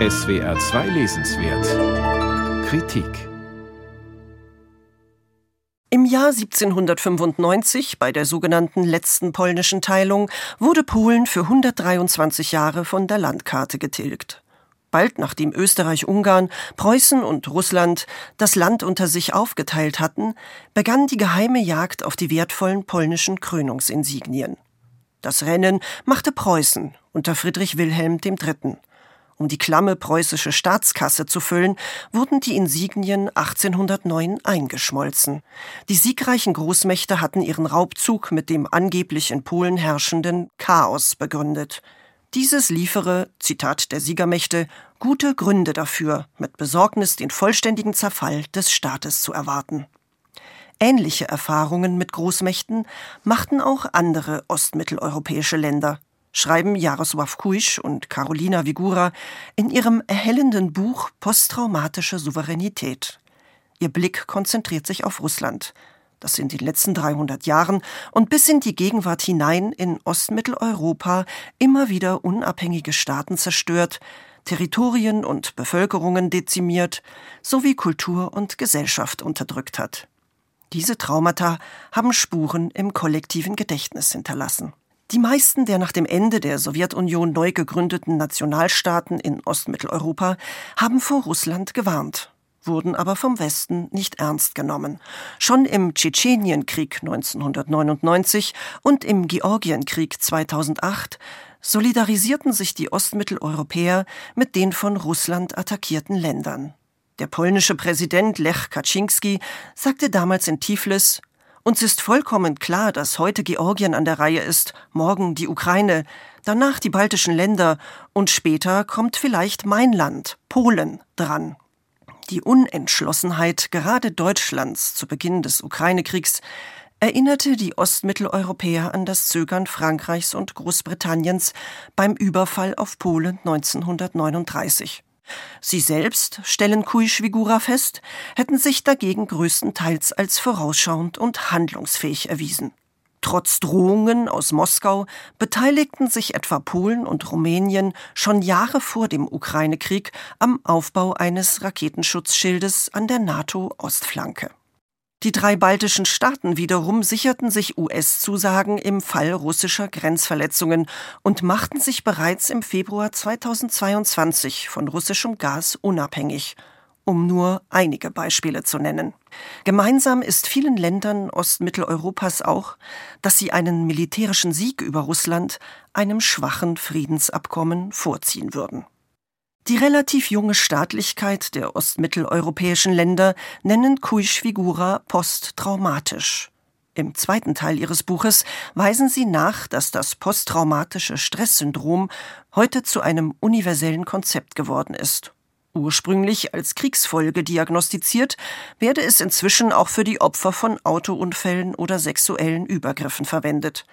SWR 2 Lesenswert Kritik Im Jahr 1795, bei der sogenannten letzten polnischen Teilung, wurde Polen für 123 Jahre von der Landkarte getilgt. Bald nachdem Österreich-Ungarn, Preußen und Russland das Land unter sich aufgeteilt hatten, begann die geheime Jagd auf die wertvollen polnischen Krönungsinsignien. Das Rennen machte Preußen unter Friedrich Wilhelm III. Um die klamme preußische Staatskasse zu füllen, wurden die Insignien 1809 eingeschmolzen. Die siegreichen Großmächte hatten ihren Raubzug mit dem angeblich in Polen herrschenden Chaos begründet. Dieses liefere, Zitat der Siegermächte, gute Gründe dafür, mit Besorgnis den vollständigen Zerfall des Staates zu erwarten. Ähnliche Erfahrungen mit Großmächten machten auch andere ostmitteleuropäische Länder schreiben Jarosław Kuisch und Carolina Vigura in ihrem erhellenden Buch Posttraumatische Souveränität. Ihr Blick konzentriert sich auf Russland, das in den letzten 300 Jahren und bis in die Gegenwart hinein in Ostmitteleuropa immer wieder unabhängige Staaten zerstört, Territorien und Bevölkerungen dezimiert sowie Kultur und Gesellschaft unterdrückt hat. Diese Traumata haben Spuren im kollektiven Gedächtnis hinterlassen. Die meisten der nach dem Ende der Sowjetunion neu gegründeten Nationalstaaten in Ostmitteleuropa haben vor Russland gewarnt, wurden aber vom Westen nicht ernst genommen. Schon im Tschetschenienkrieg 1999 und im Georgienkrieg 2008 solidarisierten sich die Ostmitteleuropäer mit den von Russland attackierten Ländern. Der polnische Präsident Lech Kaczynski sagte damals in Tiflis, uns ist vollkommen klar, dass heute Georgien an der Reihe ist, morgen die Ukraine, danach die baltischen Länder und später kommt vielleicht mein Land, Polen, dran. Die Unentschlossenheit gerade Deutschlands zu Beginn des Ukraine-Kriegs erinnerte die Ostmitteleuropäer an das Zögern Frankreichs und Großbritanniens beim Überfall auf Polen 1939. Sie selbst, stellen Kuischwigura fest, hätten sich dagegen größtenteils als vorausschauend und handlungsfähig erwiesen. Trotz Drohungen aus Moskau beteiligten sich etwa Polen und Rumänien schon Jahre vor dem Ukraine-Krieg am Aufbau eines Raketenschutzschildes an der NATO-Ostflanke. Die drei baltischen Staaten wiederum sicherten sich US-Zusagen im Fall russischer Grenzverletzungen und machten sich bereits im Februar 2022 von russischem Gas unabhängig, um nur einige Beispiele zu nennen. Gemeinsam ist vielen Ländern Ostmitteleuropas auch, dass sie einen militärischen Sieg über Russland einem schwachen Friedensabkommen vorziehen würden. Die relativ junge Staatlichkeit der ostmitteleuropäischen Länder nennen Kuisch-Figura posttraumatisch. Im zweiten Teil ihres Buches weisen sie nach, dass das posttraumatische Stresssyndrom heute zu einem universellen Konzept geworden ist. Ursprünglich als Kriegsfolge diagnostiziert, werde es inzwischen auch für die Opfer von Autounfällen oder sexuellen Übergriffen verwendet.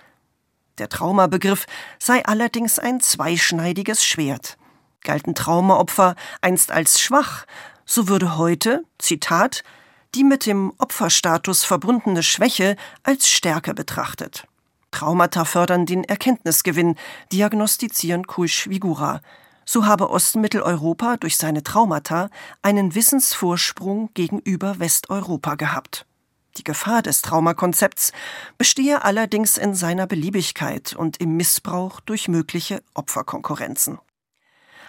Der Traumabegriff sei allerdings ein zweischneidiges Schwert galten Traumaopfer einst als schwach, so würde heute, Zitat, die mit dem Opferstatus verbundene Schwäche als Stärke betrachtet. Traumata fördern den Erkenntnisgewinn, diagnostizieren Kuisch-Vigura. So habe Ostmitteleuropa durch seine Traumata einen Wissensvorsprung gegenüber Westeuropa gehabt. Die Gefahr des Traumakonzepts bestehe allerdings in seiner Beliebigkeit und im Missbrauch durch mögliche Opferkonkurrenzen.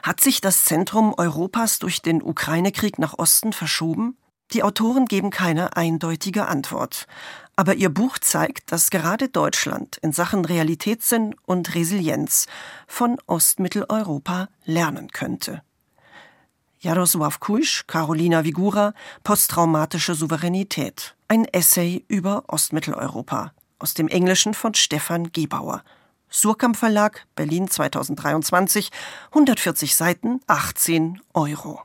Hat sich das Zentrum Europas durch den Ukraine-Krieg nach Osten verschoben? Die Autoren geben keine eindeutige Antwort. Aber ihr Buch zeigt, dass gerade Deutschland in Sachen Realitätssinn und Resilienz von Ostmitteleuropa lernen könnte. Jarosław Kuisch, Carolina Vigura, Posttraumatische Souveränität. Ein Essay über Ostmitteleuropa. Aus dem Englischen von Stefan Gebauer. Surkamp Verlag, Berlin 2023, 140 Seiten, 18 Euro.